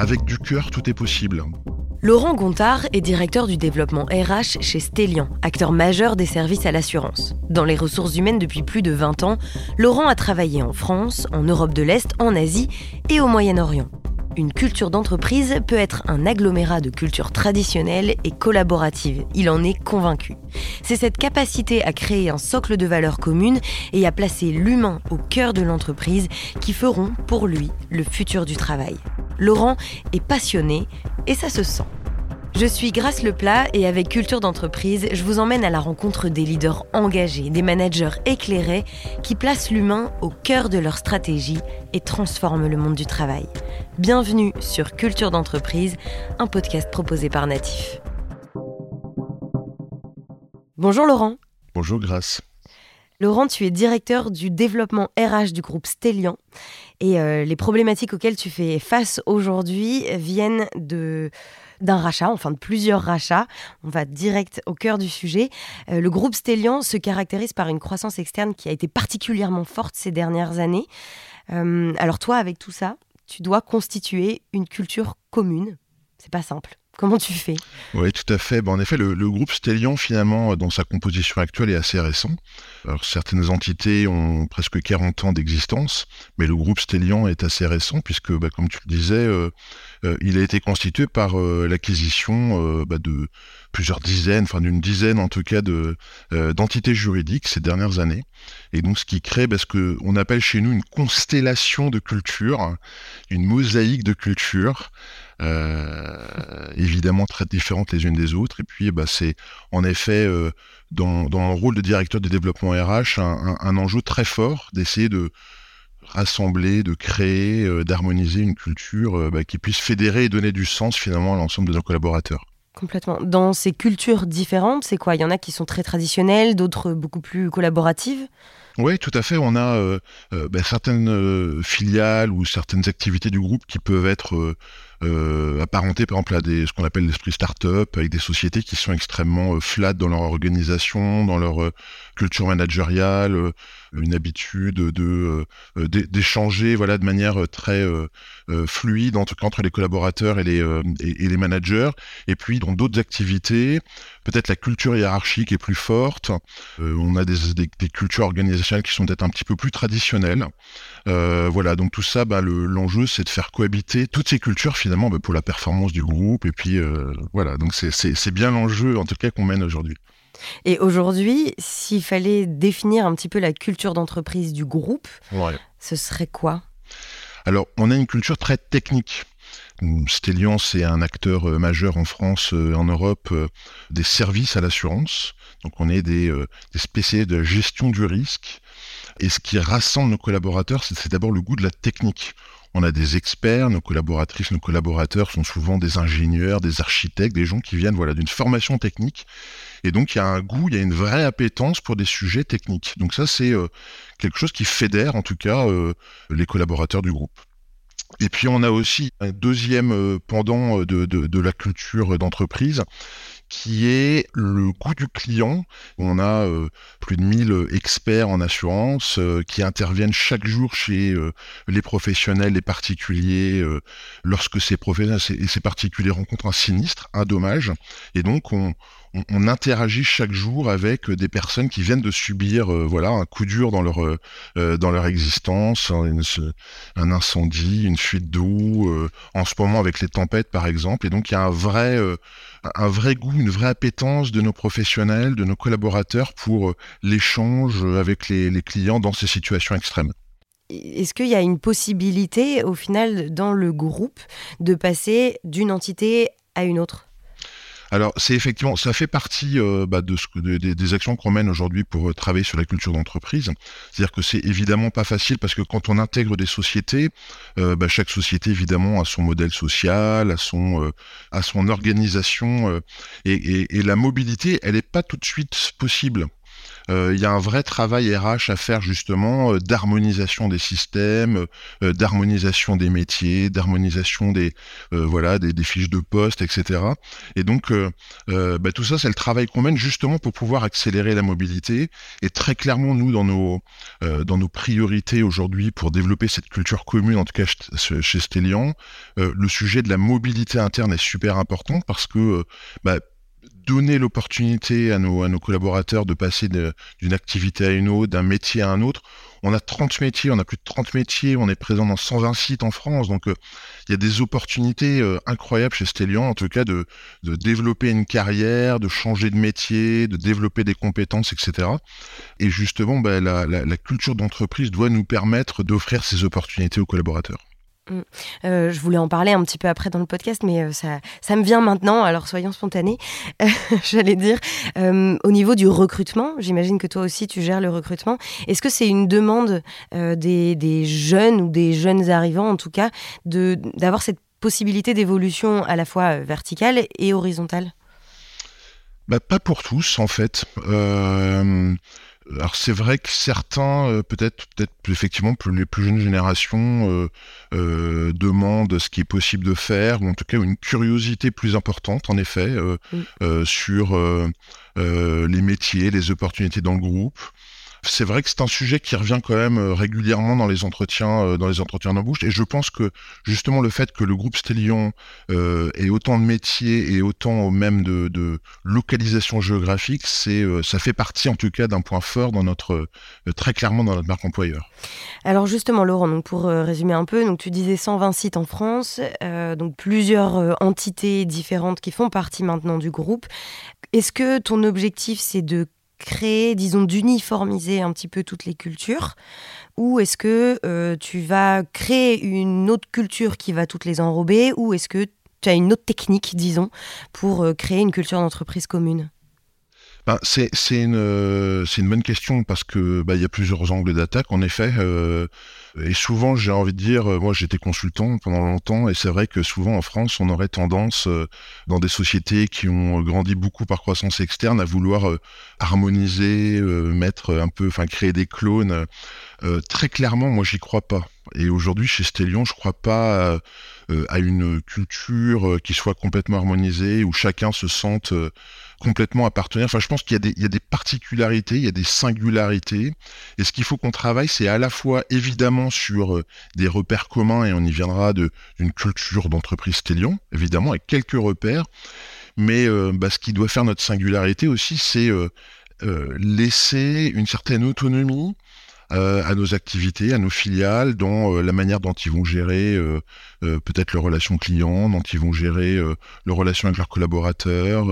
avec du cœur, tout est possible. Laurent Gontard est directeur du développement RH chez Stellian, acteur majeur des services à l'assurance. Dans les ressources humaines depuis plus de 20 ans, Laurent a travaillé en France, en Europe de l'Est, en Asie et au Moyen-Orient. Une culture d'entreprise peut être un agglomérat de cultures traditionnelles et collaboratives. Il en est convaincu. C'est cette capacité à créer un socle de valeurs communes et à placer l'humain au cœur de l'entreprise qui feront pour lui le futur du travail. Laurent est passionné et ça se sent. Je suis Grâce Leplat et avec Culture d'entreprise, je vous emmène à la rencontre des leaders engagés, des managers éclairés qui placent l'humain au cœur de leur stratégie et transforment le monde du travail. Bienvenue sur Culture d'entreprise, un podcast proposé par Natif. Bonjour Laurent. Bonjour Grâce. Laurent, tu es directeur du développement RH du groupe Stellian et euh, les problématiques auxquelles tu fais face aujourd'hui viennent d'un rachat, enfin de plusieurs rachats. On va direct au cœur du sujet. Euh, le groupe Stellian se caractérise par une croissance externe qui a été particulièrement forte ces dernières années. Euh, alors toi, avec tout ça, tu dois constituer une culture commune. C'est pas simple. Comment tu fais? Oui, tout à fait. en effet, le, groupe Stellian, finalement, dans sa composition actuelle, est assez récent. Certaines entités ont presque 40 ans d'existence, mais le groupe Stellian est assez récent, puisque, bah, comme tu le disais, euh, euh, il a été constitué par euh, l'acquisition bah, de plusieurs dizaines, enfin d'une dizaine en tout cas, de, d'entités juridiques ces dernières années. Et donc, ce qui crée ce qu'on appelle chez nous une constellation de cultures, une mosaïque de cultures. Euh, évidemment très différentes les unes des autres. Et puis, bah, c'est en effet euh, dans, dans, le rôle de directeur de développement RH un, enjeu très fort d'essayer de rassembler, de créer, euh, d'harmoniser une culture bah, qui puisse fédérer et donner du sens finalement à l'ensemble de nos collaborateurs. Complètement. Dans ces cultures différentes, c'est quoi? Il y en a qui sont très traditionnelles, d'autres beaucoup plus collaboratives? Oui, tout à fait. On a euh, ben, certaines filiales ou certaines activités du groupe qui peuvent être apparentées, par exemple, à des, ce qu'on appelle l'esprit start-up, avec des sociétés qui sont extrêmement flat dans leur organisation, dans leur culture managériale, une habitude de d'échanger, voilà, de manière très fluide entre, entre les collaborateurs et les et, les managers. Et puis dans d'autres activités, peut-être la culture hiérarchique est plus forte. on a des, des, cultures organisationnelles qui sont peut-être un petit peu plus traditionnelles. Euh, voilà, donc tout ça, bah, l'enjeu, c'est de faire cohabiter toutes ces cultures finalement bah, pour la performance du groupe. Et puis euh, voilà, donc c'est bien l'enjeu en tout cas qu'on mène aujourd'hui. Et aujourd'hui, s'il fallait définir un petit peu la culture d'entreprise du groupe, ce serait quoi? Alors, on a une culture très technique. Stellian, c'est un acteur euh, majeur en France, en Europe, des services à l'assurance. Donc on est des, euh, des spécialistes de la gestion du risque. Et ce qui rassemble nos collaborateurs, c'est d'abord le goût de la technique. On a des experts, nos collaboratrices, nos collaborateurs sont souvent des ingénieurs, des architectes, des gens qui viennent voilà d'une formation technique. Et donc il y a un goût, il y a une vraie appétence pour des sujets techniques. Donc ça c'est euh, quelque chose qui fédère en tout cas euh, les collaborateurs du groupe. Et puis on a aussi un deuxième euh, pendant de, la culture d'entreprise qui est le coût du client. On a euh, plus de 1000 experts en assurance euh, qui interviennent chaque jour chez euh, les professionnels, les particuliers, lorsque ces professionnels et ces particuliers rencontrent un sinistre, un dommage. Et donc, on, on, interagit chaque jour avec des personnes qui viennent de subir voilà un coup dur dans leur dans leur existence, un, incendie, une fuite d'eau, en ce moment avec les tempêtes par exemple. Et donc il y a un vrai un vrai goût, une vraie appétence de nos professionnels, de nos collaborateurs pour euh, l'échange avec les, clients dans ces situations extrêmes. Est-ce qu'il y a une possibilité, au final, dans le groupe, de passer d'une entité à une autre? Alors, c'est effectivement, ça fait partie euh, bah, de, ce, des actions qu'on mène aujourd'hui pour euh, travailler sur la culture d'entreprise. C'est-à-dire que c'est évidemment pas facile parce que quand on intègre des sociétés, euh, bah, chaque société évidemment a son modèle social, a son, a son organisation et, et, et, la mobilité, elle n'est pas tout de suite possible. Il y a un vrai travail RH à faire justement d'harmonisation des systèmes, d'harmonisation des métiers, d'harmonisation des voilà des, fiches de poste, etc. Et donc bah, tout ça, c'est le travail qu'on mène justement pour pouvoir accélérer la mobilité. Et très clairement, nous dans nos dans nos priorités aujourd'hui pour développer cette culture commune, en tout cas chez Stellian, le sujet de la mobilité interne est super important parce que bah, donner l'opportunité à nos, collaborateurs de passer d'une activité à une autre, d'un métier à un autre. On a 30 métiers, on a plus de 30 métiers, on est présent dans 120 sites en France, donc euh, il y a des opportunités euh, incroyables chez Stellian, en tout cas de, développer une carrière, de changer de métier, de développer des compétences, etc. Et justement, bah, la culture d'entreprise doit nous permettre d'offrir ces opportunités aux collaborateurs. Mm. Euh, je voulais en parler un petit peu après dans le podcast, mais euh, ça, me vient maintenant, alors soyons spontanés. J'allais dire, euh, au niveau du recrutement, j'imagine que toi aussi tu gères le recrutement. Est-ce que c'est une demande des, des, jeunes ou des jeunes arrivants, en tout cas, d'avoir cette possibilité d'évolution à la fois verticale et horizontale? Bah, Pas pour tous, en fait. Alors c'est vrai que certains, euh, peut-être, peut-être effectivement, les plus jeunes générations euh, euh, demandent ce qui est possible de faire, ou en tout cas une curiosité plus importante, en effet, sur les métiers, les opportunités dans le groupe. C'est vrai que c'est un sujet qui revient quand même euh, régulièrement dans les entretiens, euh, dans les entretiens d'embauche. Et je pense que justement le fait que le groupe Stellion euh, ait autant de métiers et autant même de, localisation géographique, c'est ça fait partie en tout cas d'un point fort dans notre très clairement dans notre marque employeur. Alors justement Laurent, donc pour résumer un peu, donc tu disais 120 sites en France, donc plusieurs entités différentes qui font partie maintenant du groupe. Est-ce que ton objectif c'est de créer, disons, d'uniformiser un petit peu toutes les cultures Ou est-ce que euh, tu vas créer une autre culture qui va toutes les enrober Ou est-ce que tu as une autre technique, disons, pour euh, créer une culture d'entreprise commune? Ben, c'est une, une bonne question parce que bah, il y a plusieurs angles d'attaque en effet. Euh, et souvent, j'ai envie de dire, euh, moi j'étais consultant pendant longtemps, et c'est vrai que souvent en France, on aurait tendance, euh, dans des sociétés qui ont grandi beaucoup par croissance externe, à vouloir euh, harmoniser, mettre un peu, enfin créer des clones. très clairement, moi j'y crois pas. Et aujourd'hui, chez Stellion, je crois pas à une culture qui soit complètement harmonisée, où chacun se sente complètement appartenir. Enfin, je pense qu'il y, a des particularités, il y a des singularités. Et ce qu'il faut qu'on travaille, c'est à la fois évidemment sur euh, des repères communs, et on y viendra d'une culture d'entreprise Télion, évidemment, avec quelques repères. Mais euh, bah, ce qui doit faire notre singularité aussi, c'est euh, laisser une certaine autonomie euh, à nos activités, à nos filiales, dans euh, la manière dont ils vont gérer euh, peut-être leurs relations clients, dont ils vont gérer leurs relations avec leurs collaborateurs.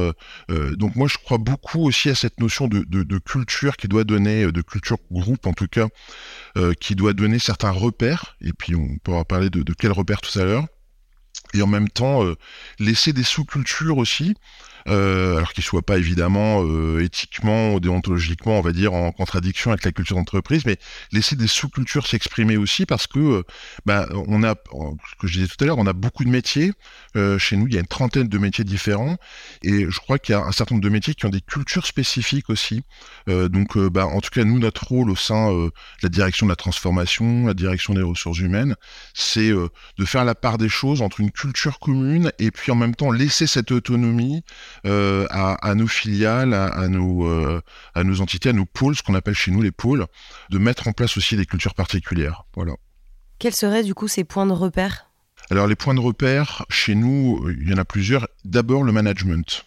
donc moi, je crois beaucoup aussi à cette notion de culture qui doit donner, de culture groupe en tout cas, qui doit donner certains repères. Et puis on pourra parler de, de quels repères tout à l'heure et en même temps laisser des sous-cultures aussi euh, alors qu'il soit pas évidemment euh, éthiquement ou déontologiquement, on va dire, en contradiction avec la culture d'entreprise, mais laisser des sous-cultures s'exprimer aussi parce que, euh, bah, on a, ce que je disais tout à l'heure, on a beaucoup de métiers. chez nous, il y a une trentaine de métiers différents et je crois qu'il y a un certain nombre de métiers qui ont des cultures spécifiques aussi. donc, bah, en tout cas, nous, notre rôle au sein de la direction de la transformation, la direction des ressources humaines, c'est de faire la part des choses entre une culture commune et puis en même temps laisser cette autonomie euh, à, nos filiales, à, nos, euh, à nos entités, à nos pôles, ce qu'on appelle chez nous les pôles, de mettre en place aussi des cultures particulières. Voilà. Quels seraient du coup ces points de repère? Alors les points de repère, chez nous, il y en a plusieurs. D'abord le management.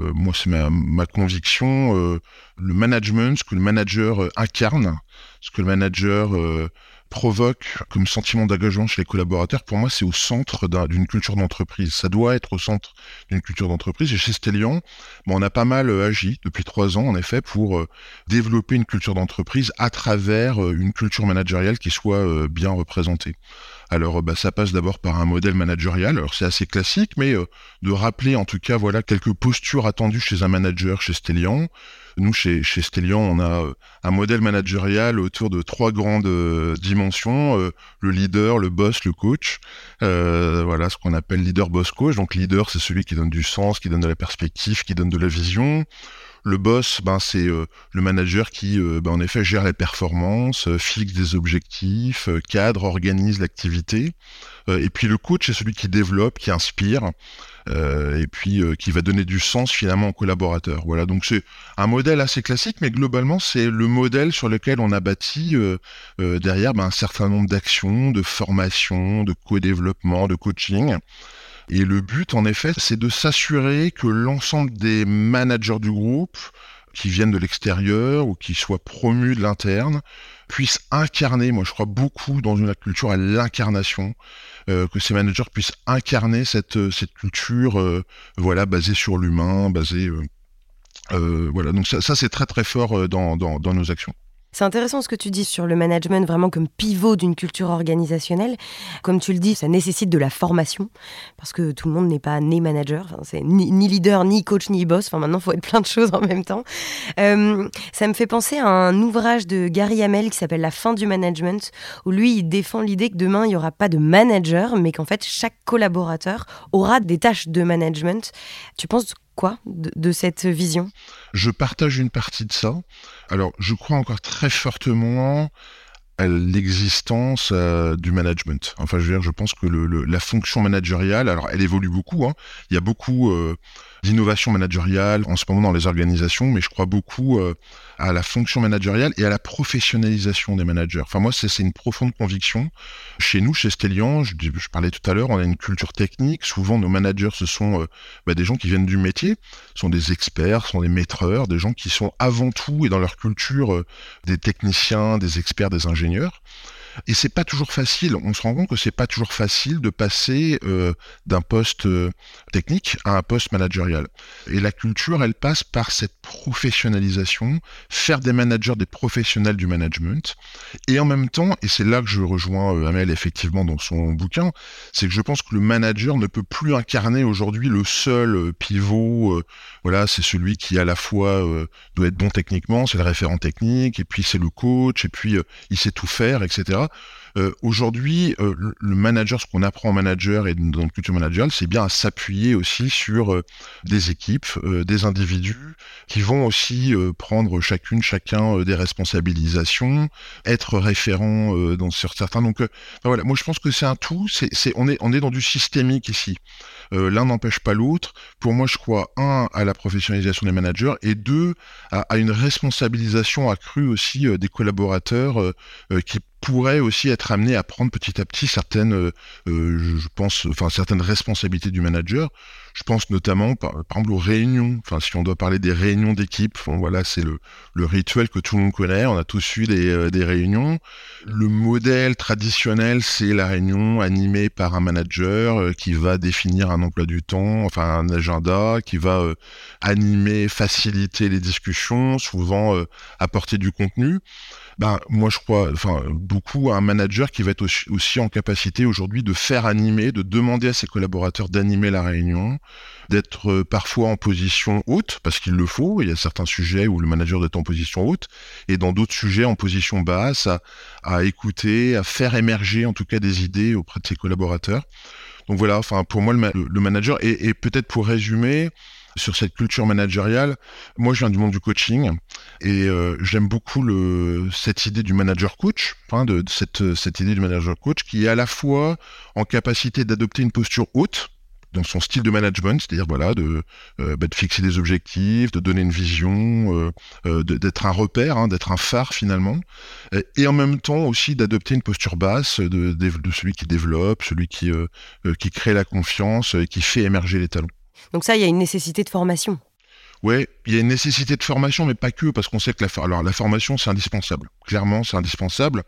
Euh, moi, c'est ma, ma, conviction. le management, ce que le manager incarne, ce que le manager provoque comme sentiment d'engagement chez les collaborateurs, pour moi, c'est au centre d'une culture d'entreprise. Ça doit être au centre d'une culture d'entreprise. Et chez Stellian, on a pas mal euh, agi depuis trois ans, en effet, pour euh, développer une culture d'entreprise à travers euh, une culture managériale qui soit bien représentée. Alors, bah, ça passe d'abord par un modèle managérial. Alors, c'est assez classique, mais de rappeler en tout cas, voilà, quelques postures attendues chez un manager chez Stellian, nous, chez, chez Stellian, on a euh, un modèle managérial autour de trois grandes euh, dimensions euh, le leader, le boss, le coach. voilà ce qu'on appelle leader, boss, coach. Donc, leader, c'est celui qui donne du sens, qui donne de la perspective, qui donne de la vision. Le boss, ben, c'est le manager qui, ben, en effet, gère les performances, fixe des objectifs, cadre, organise l'activité. et puis le coach, c'est celui qui développe, qui inspire. Euh, et puis euh, qui va donner du sens finalement aux collaborateurs. Voilà, donc c'est un modèle assez classique, mais globalement c'est le modèle sur lequel on a bâti euh, derrière ben, un certain nombre d'actions, de formations, de co-développement, de coaching. Et le but, en effet, c'est de s'assurer que l'ensemble des managers du groupe, qui viennent de l'extérieur ou qui soient promus de l'interne, puissent incarner, moi je crois beaucoup dans une culture à l'incarnation, euh, que ces managers puissent incarner cette, euh, culture euh, voilà, basée sur l'humain, basée... voilà, donc ça, c'est très très fort dans nos actions. C'est intéressant ce que tu dis sur le management vraiment comme pivot d'une culture organisationnelle. Comme tu le dis, ça nécessite de la formation parce que tout le monde n'est pas né manager. C'est ni, leader, ni coach, ni boss. Enfin, maintenant, il faut être plein de choses en même temps. Euh, ça me fait penser à un ouvrage de Gary Hamel qui s'appelle La fin du management, où lui, il défend l'idée que demain, il n'y aura pas de manager, mais qu'en fait, chaque collaborateur aura des tâches de management. Tu penses quoi de, cette vision? Je partage une partie de ça. Alors, je crois encore très fortement à l'existence euh, du management. Enfin, je veux dire, je pense que la fonction managériale, alors elle évolue beaucoup. Hein. Il y a beaucoup euh, d'innovation managériale en ce moment dans les organisations, mais je crois beaucoup euh, à la fonction managériale et à la professionnalisation des managers. Enfin, moi, c'est une profonde conviction. Chez nous, chez Stellian, je, je, parlais tout à l'heure, on a une culture technique. Souvent, nos managers, ce sont euh, bah, des gens qui viennent du métier, sont des experts, sont des maîtreurs, des gens qui sont avant tout et dans leur culture euh, des techniciens, des experts, des ingénieurs. Et c'est pas toujours facile. On se rend compte que c'est pas toujours facile de passer euh, d'un poste euh, technique à un poste managérial. Et la culture, elle passe par cette professionnalisation, faire des managers des professionnels du management. Et en même temps, et c'est là que je rejoins euh, Amel effectivement dans son bouquin, c'est que je pense que le manager ne peut plus incarner aujourd'hui le seul pivot. voilà, c'est celui qui à la fois doit être bon techniquement, c'est le référent technique, et puis c'est le coach, et puis il sait tout faire, etc. Euh, aujourd'hui, euh, le manager, ce qu'on apprend en manager et dans le culture managériale, c'est bien à s'appuyer aussi sur euh, des équipes, des individus qui vont aussi prendre chacune, chacun des responsabilisations, être référent dans certains. Donc voilà, moi je pense que c'est un tout. C'est, on est on est dans du systémique ici. L'un n'empêche pas l'autre. Pour moi, je crois un à la professionnalisation des managers et deux à, à une responsabilisation accrue aussi des collaborateurs qui pourrait aussi être amené à prendre petit à petit certaines, euh, euh, je pense, enfin certaines responsabilités du manager. Je pense notamment, par, exemple, aux réunions. Enfin, si on doit parler des réunions d'équipe, voilà, c'est le, le, rituel que tout le monde connaît. On a tous eu des, euh, des réunions. Le modèle traditionnel, c'est la réunion animée par un manager qui va définir un emploi du temps, enfin un agenda, qui va animer, faciliter les discussions, souvent apporter du contenu ben, moi je crois, enfin beaucoup à un manager qui va être aussi, en capacité aujourd'hui de faire animer, de demander à ses collaborateurs d'animer la réunion, d'être euh, parfois en position haute parce qu'il le faut. Il y a certains sujets où le manager doit être en position haute et dans d'autres sujets en position basse, à, écouter, à faire émerger en tout cas des idées auprès de ses collaborateurs. Donc voilà, enfin pour moi le, manager et peut-être pour résumer sur cette culture managériale. Moi, je viens du monde du coaching et euh, j'aime beaucoup cette idée du manager coach, hein, de, cette, idée du manager coach qui est à la fois en capacité d'adopter une posture haute dans son style de management, c'est-à-dire voilà de, euh, bah, fixer des objectifs, de donner une vision, euh, d'être un repère, hein, d'être un phare finalement, et en même temps aussi d'adopter une posture basse de, de, celui qui développe, celui qui, qui crée la confiance et qui fait émerger les talents. Donc ça, il y a une nécessité de formation. Oui, il y a une nécessité de formation, mais pas que, parce qu'on sait que la, la formation, c'est indispensable. Clairement, c'est indispensable.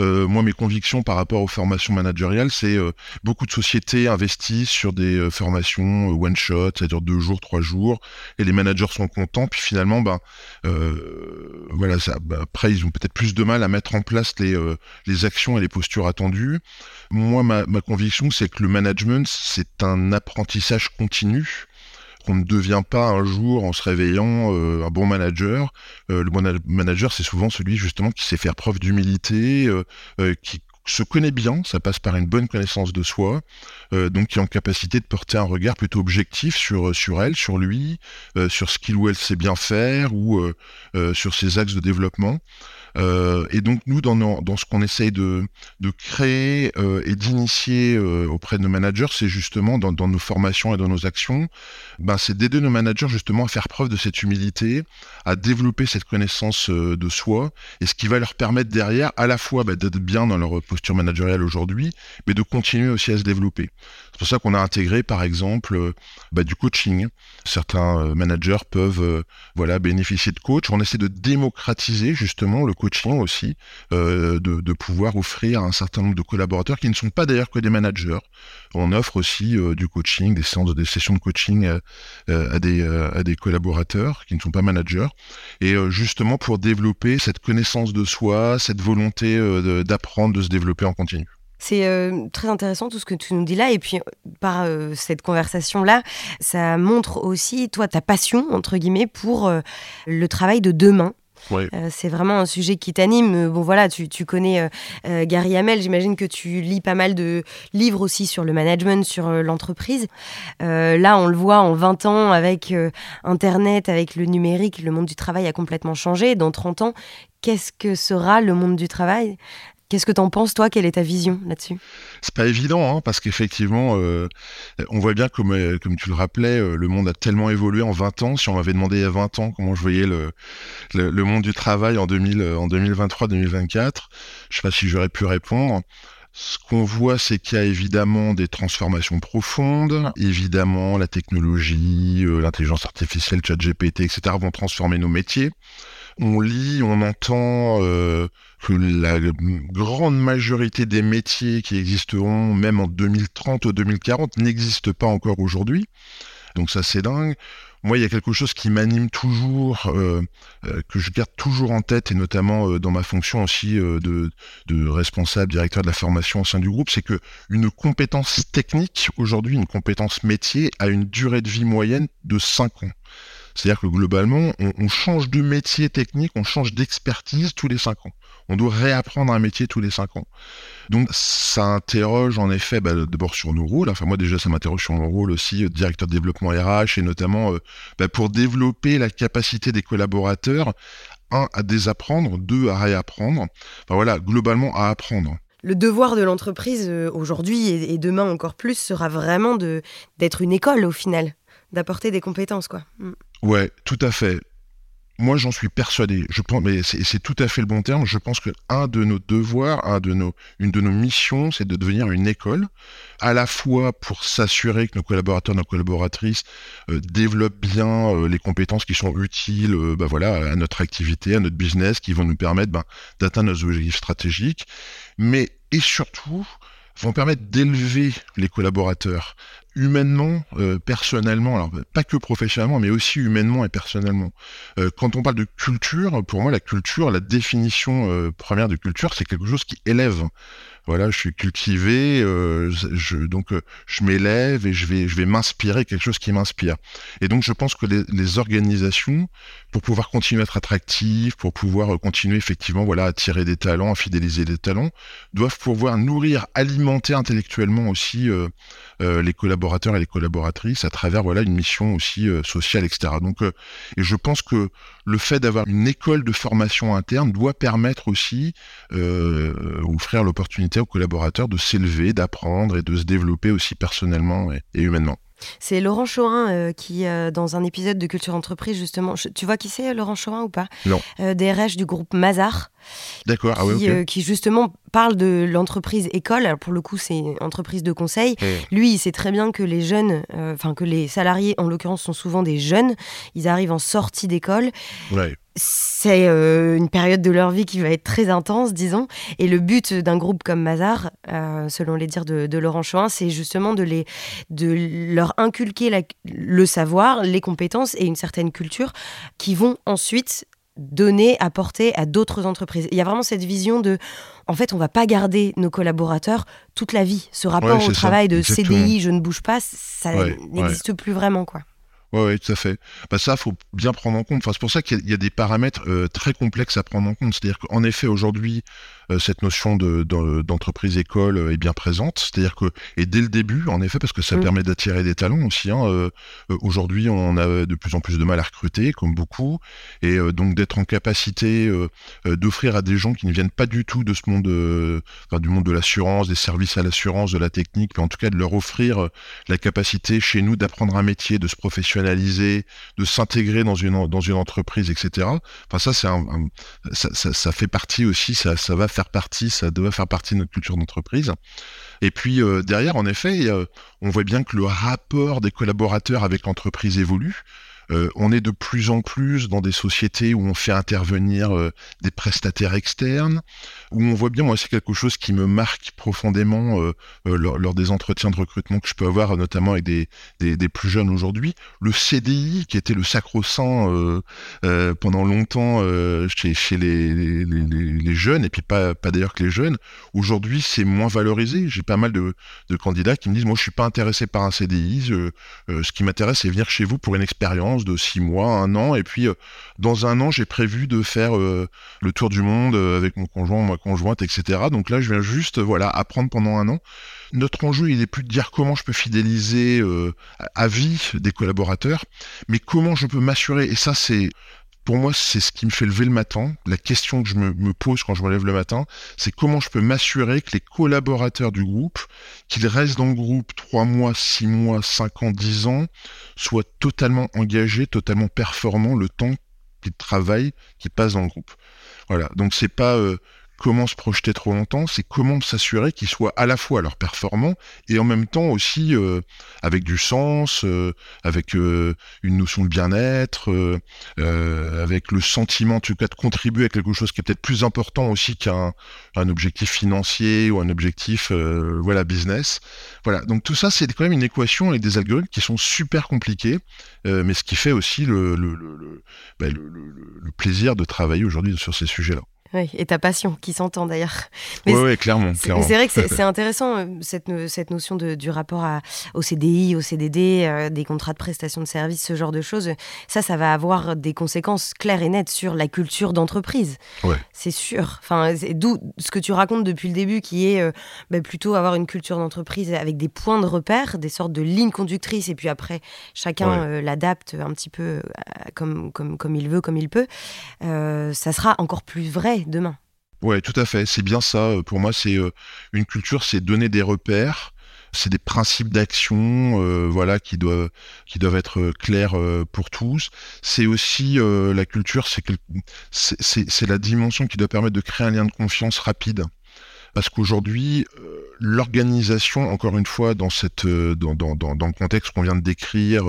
Euh, moi, mes convictions par rapport aux formations managériales, c'est euh, beaucoup de sociétés investissent sur des euh, formations one shot, c'est-à-dire deux jours, trois jours, et les managers sont contents. Puis finalement, ben voilà, ça, ben, après ils ont peut-être plus de mal à mettre en place les actions et les postures attendues. Moi, ma conviction, c'est que le management, c'est un apprentissage continu qu'on ne devient pas un jour en se réveillant euh, un bon manager. Euh, le bon manager, c'est souvent celui justement qui sait faire preuve d'humilité, euh, qui se connaît bien, ça passe par une bonne connaissance de soi, donc qui est en capacité de porter un regard plutôt objectif sur, sur elle, sur lui, sur ce qu'il ou elle sait bien faire ou sur ses axes de développement. Euh, et donc nous, dans, dans ce qu'on essaye de, créer euh, et d'initier euh, auprès de nos managers, c'est justement dans, dans, nos formations et dans nos actions, ben, c'est d'aider nos managers justement à faire preuve de cette humilité, à développer cette connaissance de soi, et ce qui va leur permettre derrière à la fois ben, d'être bien dans leur posture managériale aujourd'hui, mais de continuer aussi à se développer. C'est pour ça qu'on a intégré par exemple ben, du coaching. Certains managers peuvent voilà bénéficier de coach. On essaie de démocratiser justement le coaching aussi, euh, de, pouvoir offrir à un certain nombre de collaborateurs qui ne sont pas d'ailleurs que des managers. On offre aussi euh, du coaching, des séances, des sessions de coaching euh, à des collaborateurs qui ne sont pas managers, et justement pour développer cette connaissance de soi, cette volonté d'apprendre, de se développer en continu. C'est très intéressant tout ce que tu nous dis là. Et puis, par cette conversation-là, ça montre aussi, toi, ta passion, entre guillemets, pour le travail de demain. Euh, c'est vraiment un sujet qui t'anime. Euh, bon, voilà, tu, connais euh, Gary Hamel. J'imagine que tu lis pas mal de livres aussi sur le management, sur l'entreprise. là, on le voit en 20 ans avec Internet, avec le numérique, le monde du travail a complètement changé. Dans 30 ans, qu'est-ce que sera le monde du travail? Qu'est-ce que tu en penses, toi? Quelle est ta vision là-dessus? C'est pas évident, hein, parce qu'effectivement, euh, on voit bien, comme, euh, comme tu le rappelais, euh, le monde a tellement évolué en 20 ans. Si on m'avait demandé il y a 20 ans comment je voyais le, le, monde du travail en, 2000, en 2023-2024, je sais pas si j'aurais pu répondre. Ce qu'on voit, c'est qu'il y a évidemment des transformations profondes. Évidemment, la technologie, l'intelligence artificielle, ChatGPT, etc. vont transformer nos métiers. On lit, on entend que la grande majorité des métiers qui existeront même en 2030 ou 2040 n'existent pas encore aujourd'hui. Donc ça c'est dingue. Moi, il y a quelque chose qui m'anime toujours, euh, euh, que je garde toujours en tête, et notamment euh, dans ma fonction aussi de, de, responsable, directeur de la formation au sein du groupe, c'est que une compétence technique, aujourd'hui, une compétence métier, a une durée de vie moyenne de 5 ans. C'est-à-dire que globalement, on, change de métier technique, on change d'expertise tous les cinq ans. On doit réapprendre un métier tous les cinq ans. Donc ça interroge en effet bah, d'abord sur nos rôles. Enfin moi déjà ça m'interroge sur mon rôle aussi, euh, directeur de développement RH, et notamment euh, bah, pour développer la capacité des collaborateurs, un, à désapprendre, deux, à réapprendre. Enfin voilà, globalement à apprendre le devoir de l'entreprise euh, aujourd'hui et, demain encore plus sera vraiment d'être une école au final, d'apporter des compétences quoi. Mm. Ouais, tout à fait. Moi, j'en suis persuadé. Je pense, mais c'est tout à fait le bon terme. Je pense que un de nos devoirs, une de nos missions, c'est de devenir une école, à la fois pour s'assurer que nos collaborateurs, nos collaboratrices euh, développent bien euh, les compétences qui sont utiles, euh, bah à notre activité, à notre business, qui vont nous permettre ben, d'atteindre nos objectifs stratégiques, mais et surtout vont permettre d'élever les collaborateurs humainement, euh, personnellement, alors pas que professionnellement, mais aussi humainement et personnellement. Euh, quand on parle de culture, pour moi, la culture, la définition euh, première de culture, c'est quelque chose qui élève voilà, je suis cultivé, euh, je, donc euh, je m'élève et je vais, je vais m'inspirer quelque chose qui m'inspire. Et donc je pense que les, organisations, pour pouvoir continuer à être attractives, pour pouvoir euh, continuer effectivement, voilà, à attirer des talents, à fidéliser des talents, doivent pouvoir nourrir, alimenter intellectuellement aussi les collaborateurs et les collaboratrices à travers voilà une mission aussi sociale, etc. Donc, et je pense que le fait d'avoir une école de formation interne doit permettre aussi, offrir l'opportunité aux collaborateurs de s'élever, d'apprendre et de se développer aussi personnellement et, humainement. C'est Laurent Chorin euh, qui, euh, dans un épisode de Culture Entreprise, justement, tu vois qui c'est Laurent Chorin ou pas? Non. Euh, DRH du groupe Mazar. D'accord, ah qui, justement parle de l'entreprise école. Alors pour le coup, c'est une entreprise de conseil. Lui, il sait très bien que les jeunes, enfin que les salariés, en l'occurrence, sont souvent des jeunes. Ils arrivent en sortie d'école. Ouais c'est euh, une période de leur vie qui va être très intense, disons. Et le but d'un groupe comme Mazar, euh, selon les dires de, Laurent Choin, c'est justement de, les, de leur inculquer le savoir, les compétences et une certaine culture qui vont ensuite donner, apporter à d'autres entreprises. Il y a vraiment cette vision de, en fait, on va pas garder nos collaborateurs toute la vie. Ce rapport au travail de CDI, je ne bouge pas, ça n'existe plus vraiment, quoi. Oui, tout à fait. Bah, ça, faut bien prendre en compte. Enfin, c'est pour ça qu'il y, a des paramètres euh, très complexes à prendre en compte. C'est-à-dire qu'en effet, aujourd'hui, cette notion d'entreprise école est bien présente. C'est-à-dire que, et dès le début, en effet, parce que ça mm. permet d'attirer des talents aussi. Hein, aujourd'hui, on a de plus en plus de mal à recruter, comme beaucoup, et donc d'être en capacité d'offrir à des gens qui ne viennent pas du tout de ce monde, enfin, du monde de l'assurance, des services à l'assurance, de la technique, mais en tout cas de leur offrir la capacité chez nous d'apprendre un métier, de se professionnaliser, de s'intégrer dans une dans une entreprise, etc. Enfin ça c'est ça, ça, ça, fait partie aussi, ça, ça va faire partie, ça doit faire partie de notre culture d'entreprise. Et puis euh, derrière, en effet, on voit bien que le rapport des collaborateurs avec l'entreprise évolue. Euh, on est de plus en plus dans des sociétés où on fait intervenir euh, des prestataires externes, où on voit bien, moi c'est quelque chose qui me marque profondément euh, lors, des entretiens de recrutement que je peux avoir, notamment avec des, plus jeunes aujourd'hui. Le CDI, qui était le sacro-saint pendant longtemps chez, les, jeunes, et puis pas, d'ailleurs que les jeunes, aujourd'hui c'est moins valorisé. J'ai pas mal de, candidats qui me disent, moi je suis pas intéressé par un CDI, ce qui m'intéresse c'est venir chez vous pour une expérience de six mois, un an, et puis euh, dans un an, j'ai prévu de faire euh, le tour du monde euh, avec mon conjoint, conjointe, etc. Donc là, je viens juste, voilà, apprendre pendant un an. Notre enjeu, il est plus de dire comment je peux fidéliser à vie des collaborateurs, mais comment je peux m'assurer, et ça, c'est pour moi, c'est ce qui me fait lever le matin. La question que je me, pose quand je me lève le matin, c'est comment je peux m'assurer que les collaborateurs du groupe, qu'ils restent dans le groupe 3 mois, 6 mois, 5 ans, 10 ans, soient totalement engagés, totalement performants le temps qu'ils travaillent, qu'ils passent dans le groupe. Voilà. Donc c'est pas euh, comment se projeter trop longtemps, c'est comment s'assurer qu'ils soient à la fois alors performants et en même temps aussi euh, avec du sens, euh, avec euh, une notion de bien-être, avec le sentiment en tout cas de contribuer à quelque chose qui est peut-être plus important aussi qu'un un objectif financier ou un objectif voilà business. Voilà, donc tout ça c'est quand même une équation avec des algorithmes qui sont super compliqués, mais ce qui fait aussi le, le, le, ben, le plaisir de travailler aujourd'hui sur ces sujets-là. Oui, et ta passion qui s'entend d'ailleurs. Oui, clairement. C'est vrai que c'est intéressant euh, cette, cette notion de, du rapport à, au CDI, au CDD, euh, des contrats de prestation de services, ce genre de choses. Ça, ça va avoir des conséquences claires et nettes sur la culture d'entreprise. Ouais. C'est sûr. Enfin, d'où ce que tu racontes depuis le début, qui est euh, bah, plutôt avoir une culture d'entreprise avec des points de repère, des sortes de lignes conductrices, et puis après, chacun l'adapte un petit peu comme, comme, comme il veut, comme il peut. ça sera encore plus vrai demain. Ouais, tout à fait. C'est bien ça. Pour moi, c'est euh, une culture, c'est donner des repères. C'est des principes d'action, euh, voilà, qui doivent être euh, clairs pour tous. C'est aussi la culture, c'est la dimension qui doit permettre de créer un lien de confiance rapide parce qu'aujourd'hui, l'organisation, encore une fois, dans, dans, le contexte qu'on vient de décrire,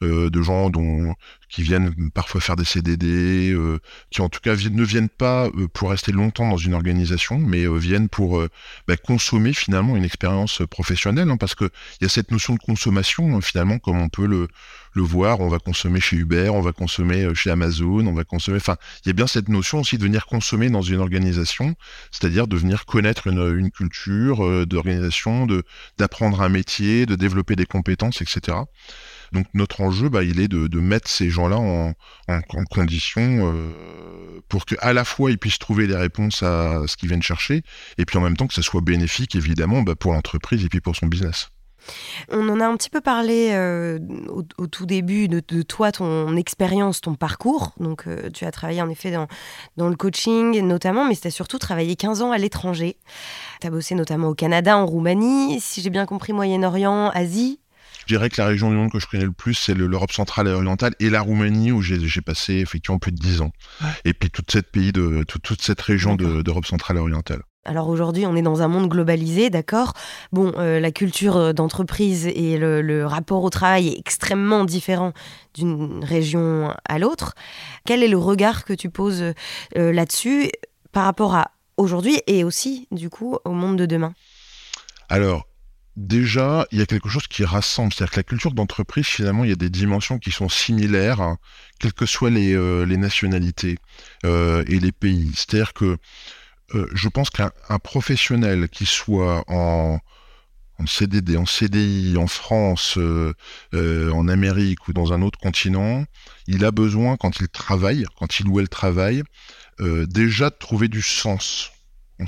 de gens dont qui viennent parfois faire des CDD, euh, qui en tout cas ne viennent pas euh, pour rester longtemps dans une organisation, mais euh, viennent pour bah, consommer finalement une expérience professionnelle, hein, parce qu'il y a cette notion de consommation hein, finalement, comme on peut le, le voir, on va consommer chez Uber, on va consommer chez Amazon, on va consommer. Enfin, il y a bien cette notion aussi de venir consommer dans une organisation, c'est-à-dire de venir connaître une, une culture d'organisation, de d'apprendre un métier, de développer des compétences, etc. Donc notre enjeu, bah, il est de, mettre ces gens-là en, en, condition euh, pour qu'à la fois ils puissent trouver des réponses à ce qu'ils viennent chercher, et puis en même temps que ça soit bénéfique évidemment bah, pour l'entreprise et puis pour son business. On en a un petit peu parlé euh, au, tout début de, toi, ton expérience, ton parcours. Donc, euh, tu as travaillé en effet dans, dans le coaching notamment, mais tu as surtout travaillé 15 ans à l'étranger. Tu as bossé notamment au Canada, en Roumanie, si j'ai bien compris, Moyen-Orient, Asie. Je dirais que la région du monde que je connais le plus, c'est l'Europe centrale et orientale et la Roumanie, où j'ai passé effectivement plus de 10 ans. Et puis toute cette pays de toute, cette région d'Europe centrale et orientale. Alors aujourd'hui, on est dans un monde globalisé, d'accord? Bon, euh, la culture euh, d'entreprise et le, rapport au travail est extrêmement différent d'une région à l'autre. Quel est le regard que tu poses euh, là-dessus par rapport à aujourd'hui et aussi, du coup, au monde de demain? Alors, déjà, il y a quelque chose qui rassemble. C'est-à-dire que la culture d'entreprise, finalement, il y a des dimensions qui sont similaires, quelles que soient les, euh, nationalités euh, et les pays. C'est-à-dire que euh, je pense qu'un professionnel qui soit en, en, CDD, en CDI, en France, en Amérique ou dans un autre continent, il a besoin, quand il travaille, quand il ou elle travaille, déjà de trouver du sens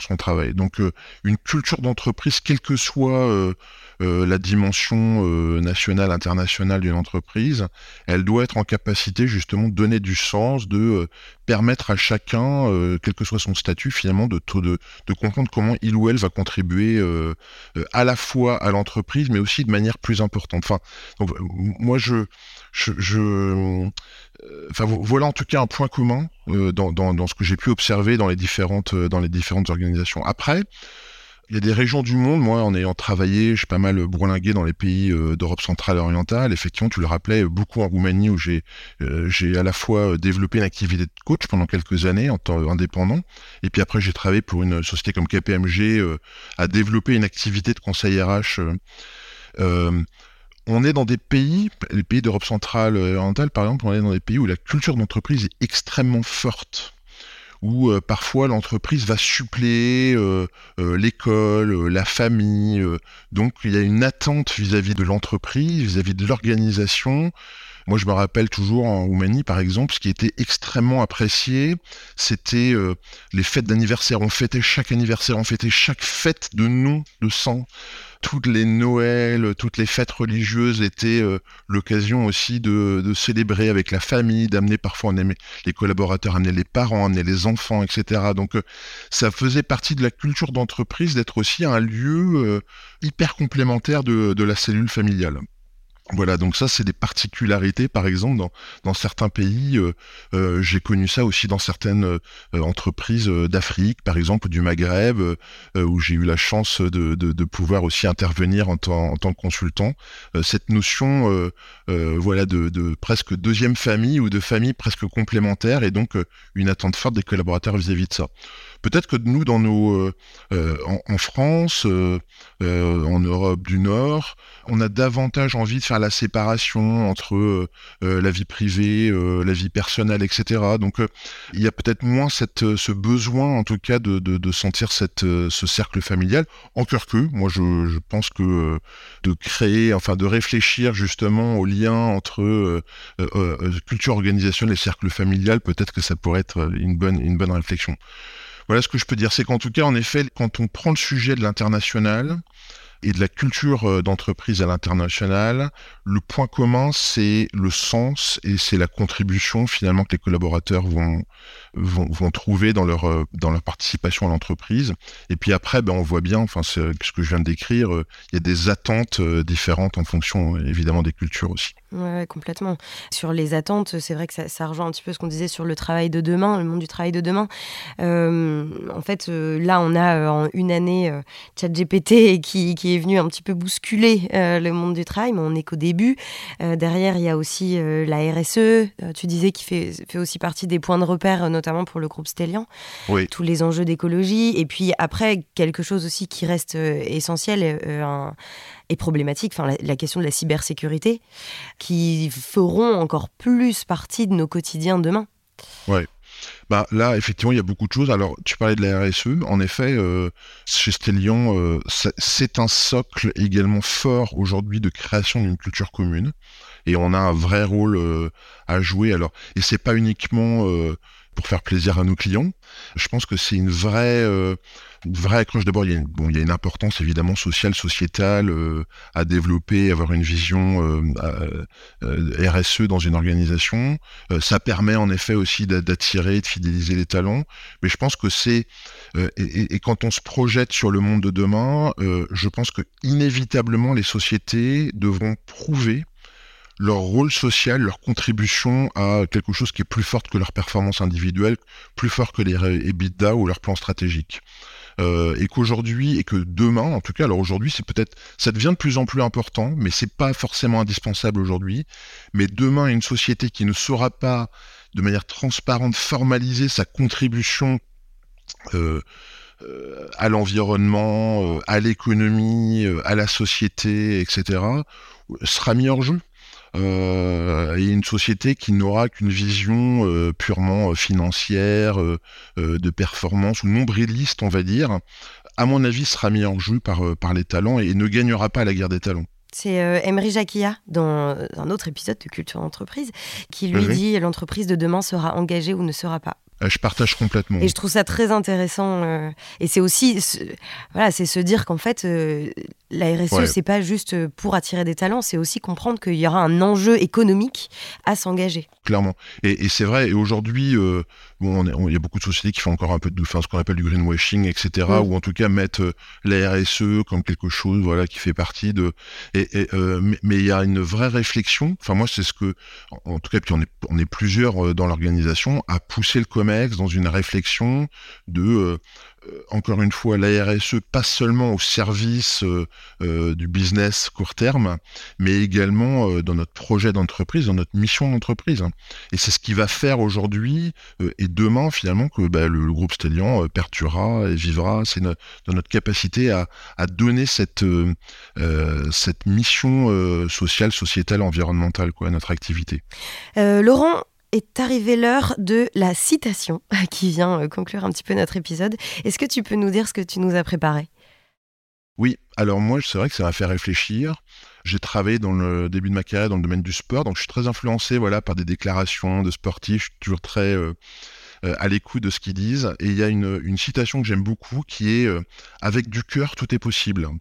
son travail. Donc une culture d'entreprise, quelle que soit la dimension nationale, internationale d'une entreprise, elle doit être en capacité justement de donner du sens, de permettre à chacun, quel que soit son statut finalement, de, comprendre comment il ou elle va contribuer à la fois à l'entreprise, mais aussi de manière plus importante. Enfin, moi je, je, voilà en tout cas un point commun euh, dans, dans, ce que j'ai pu observer dans les différentes euh, dans les différentes organisations. Après, il y a des régions du monde, moi en ayant travaillé, j'ai pas mal bourlingué dans les pays euh, d'Europe centrale et orientale, effectivement tu le rappelais, beaucoup en Roumanie où j'ai j'ai à la fois développé une activité de coach pendant quelques années en temps indépendant, et puis après j'ai travaillé pour une société comme KPMG à développer une activité de conseil RH on est dans des pays, les pays d'Europe centrale et orientale par exemple, on est dans des pays où la culture d'entreprise est extrêmement forte où euh, parfois l'entreprise va suppléer euh, euh, l'école, la famille. donc il y a une attente vis-à-vis de l'entreprise, vis-à-vis de l'organisation. Moi, je me rappelle toujours en Roumanie, par exemple, ce qui était extrêmement apprécié, c'était les fêtes d'anniversaire. On fêtait chaque anniversaire, on fêtait chaque fête de nom, de sang toutes les Noëls, toutes les fêtes religieuses étaient euh, l'occasion aussi de, célébrer avec la famille, d'amener parfois les collaborateurs, amener les parents, amener les enfants, etc. Donc euh, ça faisait partie de la culture d'entreprise d'être aussi un lieu euh, hyper complémentaire de la cellule familiale. Voilà, donc ça c'est des particularités, par exemple, dans, certains pays, euh, euh, j'ai connu ça aussi dans certaines euh, entreprises d'Afrique, par exemple, du Maghreb, où j'ai eu la chance de, pouvoir aussi intervenir en, tant, que consultant. cette notion, voilà, de, de, presque deuxième famille ou de famille presque complémentaire, et donc une attente forte des collaborateurs vis-à-vis de ça. Peut-être que nous, dans nos, en, en, France, en Europe du Nord, on a davantage envie de faire la séparation entre euh, euh, la vie privée, euh, la vie personnelle, etc. Donc il y a peut-être moins cette, ce besoin, en tout cas, de, de, sentir cette, ce cercle familial. Encore que, moi, je, je pense que de créer, enfin, de réfléchir justement au lien entre culture organisationnelle et cercle familial, peut-être que ça pourrait être une bonne, une bonne réflexion. Voilà ce que je peux dire, c'est qu'en tout cas, en effet, quand on prend le sujet de l'international, et de la culture euh, d'entreprise à l'international, le point commun, c'est le sens et c'est la contribution finalement que les collaborateurs vont, vont, vont trouver dans leur, euh, dans leur participation à l'entreprise. Et puis après, ben, on voit bien, enfin, ce que je viens de décrire, euh, il y a des attentes différentes en fonction évidemment des cultures aussi. Oui, complètement. Sur les attentes, c'est vrai que ça, ça, rejoint un petit peu ce qu'on disait sur le travail de demain, le monde du travail de demain. Euh, en fait, euh, là, on a euh, en une année ChatGPT qui, qui est venu un petit peu bousculer le monde du travail, mais on n'est qu'au début. derrière, il y a aussi la RSE, tu disais, qui fait, fait aussi partie des points de repère, notamment pour le groupe Stellian. Oui. Tous les enjeux d'écologie. Et puis après, quelque chose aussi qui reste essentiel, un et problématique, enfin, la, question de la cybersécurité, qui feront encore plus partie de nos quotidiens demain. Ouais. Bah, là, effectivement, il y a beaucoup de choses. Alors, tu parlais de la RSE. En effet, euh, chez Stellion, euh, c'est un socle également fort aujourd'hui de création d'une culture commune. Et on a un vrai rôle euh, à jouer. Alors, et c'est pas uniquement pour faire plaisir à nos clients. Je pense que c'est une vraie vraie accroche. D'abord, il, y a une, bon, il y a une importance évidemment sociale, sociétale euh, à développer, avoir une vision euh, euh, RSE dans une organisation. ça permet en effet aussi d'attirer, de fidéliser les talents. Mais je pense que c'est et, et, quand on se projette sur le monde de demain, je pense que inévitablement les sociétés devront prouver leur rôle social, leur contribution à quelque chose qui est plus forte que leur performance individuelle, plus fort que les EBITDA ou leur plan stratégique. Euh, et qu'aujourd'hui et que demain, en tout cas, alors aujourd'hui, c'est peut-être, ça devient de plus en plus important, mais c'est pas forcément indispensable aujourd'hui. Mais demain, une société qui ne saura pas de manière transparente formaliser sa contribution euh, euh, à l'environnement, à l'économie, à la société, etc., sera mis hors jeu euh, et une société qui n'aura qu'une vision euh, purement euh, financière, euh, de performance ou nombriliste, on va dire, à mon avis, sera mis en jeu par, par les talents et ne gagnera pas la guerre des talents. C'est Emery Jacquia, dans un autre épisode de Culture d'entreprise, qui lui dit l'entreprise de demain sera engagée ou ne sera pas. je partage complètement. Et je trouve ça très intéressant. Euh, et c'est aussi, voilà, c'est se dire qu'en fait, euh, la RSE, c'est pas juste pour attirer des talents, c'est aussi comprendre qu'il y aura un enjeu économique à s'engager. Clairement. Et, c'est vrai. Et aujourd'hui, euh, bon, il y a beaucoup de sociétés qui font encore un peu de, enfin, ce qu'on appelle du greenwashing, etc. Mm. Ou en tout cas mettent la RSE comme quelque chose, voilà, qui fait partie de. Et, mais il y a une vraie réflexion. Enfin, moi, c'est ce que, en, tout cas, puis on est, on est plusieurs dans l'organisation à pousser le COMEX dans une réflexion de euh, encore une fois, la RSE pas seulement au service euh, euh, du business court terme, mais également dans notre projet d'entreprise, dans notre mission d'entreprise. Et c'est ce qui va faire aujourd'hui et demain finalement que bah, le, groupe Stellian perturbera et vivra. C'est dans notre capacité à, donner cette, cette mission sociale, sociétale, environnementale quoi, à notre activité. Laurent, est arrivée l'heure de la citation qui vient euh, conclure un petit peu notre épisode. Est-ce que tu peux nous dire ce que tu nous as préparé? Oui, alors moi, c'est vrai que ça m'a fait réfléchir. J'ai travaillé dans le début de ma carrière dans le domaine du sport, donc je suis très influencé voilà, par des déclarations de sportifs. Je suis toujours très euh, euh, à l'écoute de ce qu'ils disent. Et il y a une, citation que j'aime beaucoup qui est Avec du cœur, tout est possible ⁇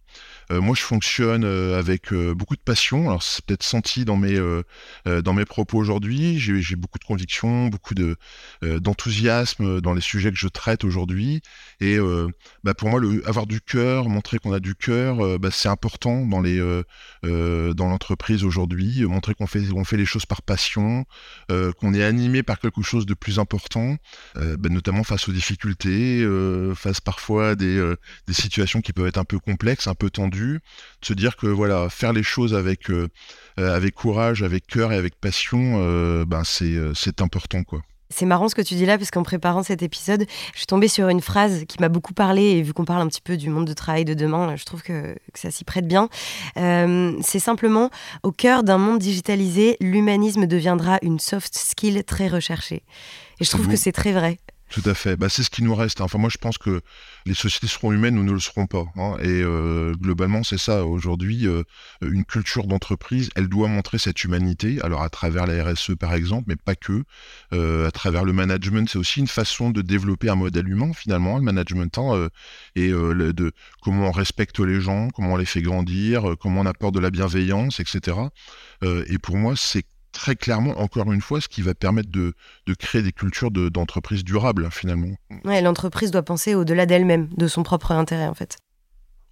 moi, je fonctionne euh, avec euh, beaucoup de passion. Alors, c'est peut-être senti dans mes, dans mes propos aujourd'hui. J'ai beaucoup de conviction, beaucoup de, d'enthousiasme dans les sujets que je traite aujourd'hui. Et bah, pour moi, avoir du cœur, montrer qu'on a du cœur, bah, c'est important dans, les, dans l'entreprise aujourd'hui. Montrer qu'on fait, fait les choses par passion, qu'on est animé par quelque chose de plus important, bah, notamment face aux difficultés, face parfois à des, des situations qui peuvent être un peu complexes, un peu tendues de se dire que voilà, faire les choses avec, euh, euh, avec courage, avec cœur et avec passion, euh, ben c'est important quoi. C'est marrant ce que tu dis là, parce qu'en préparant cet épisode, je suis tombée sur une phrase qui m'a beaucoup parlé, et vu qu'on parle un petit peu du monde de travail de demain, je trouve que, ça s'y prête bien. c'est simplement, au cœur d'un monde digitalisé, l'humanisme deviendra une soft skill très recherchée. Et je trouve que c'est très vrai. Tout à fait. Bah, c'est ce qui nous reste. Hein. Enfin, moi, je pense que les sociétés seront humaines ou ne le seront pas. Hein. Et euh, globalement, c'est ça. Aujourd'hui, euh, une culture d'entreprise, elle doit montrer cette humanité. Alors, à travers la RSE, par exemple, mais pas que. Euh, à travers le management, c'est aussi une façon de développer un modèle humain, finalement, le management. Hein, et de comment on respecte les gens, comment on les fait grandir, comment on apporte de la bienveillance, etc. et pour moi, c'est très clairement, encore une fois, ce qui va permettre de, créer des cultures d'entreprise durables, finalement. Ouais, l'entreprise doit penser au-delà d'elle-même, de son propre intérêt, en fait.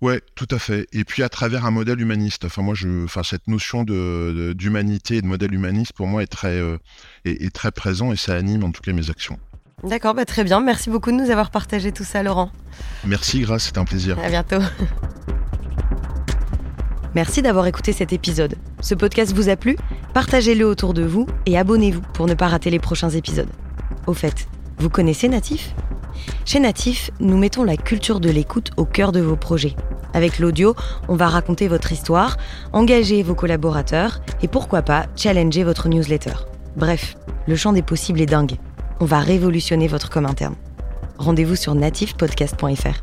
Ouais, tout à fait. Et puis à travers un modèle humaniste. Enfin, moi, je, enfin, cette notion de, d'humanité et de modèle humaniste, pour moi, est très, euh, est, très présent et ça anime en tout cas mes actions. D'accord, bah très bien. Merci beaucoup de nous avoir partagé tout ça, Laurent. Merci, Grâce, c'était un plaisir. À bientôt. Merci d'avoir écouté cet épisode. Ce podcast vous a plu? Partagez-le autour de vous et abonnez-vous pour ne pas rater les prochains épisodes. Au fait, vous connaissez Natif? Chez Natif, nous mettons la culture de l'écoute au cœur de vos projets. Avec l'audio, on va raconter votre histoire, engager vos collaborateurs et pourquoi pas challenger votre newsletter. Bref, le champ des possibles est dingue. On va révolutionner votre com interne. Rendez-vous sur natifpodcast.fr.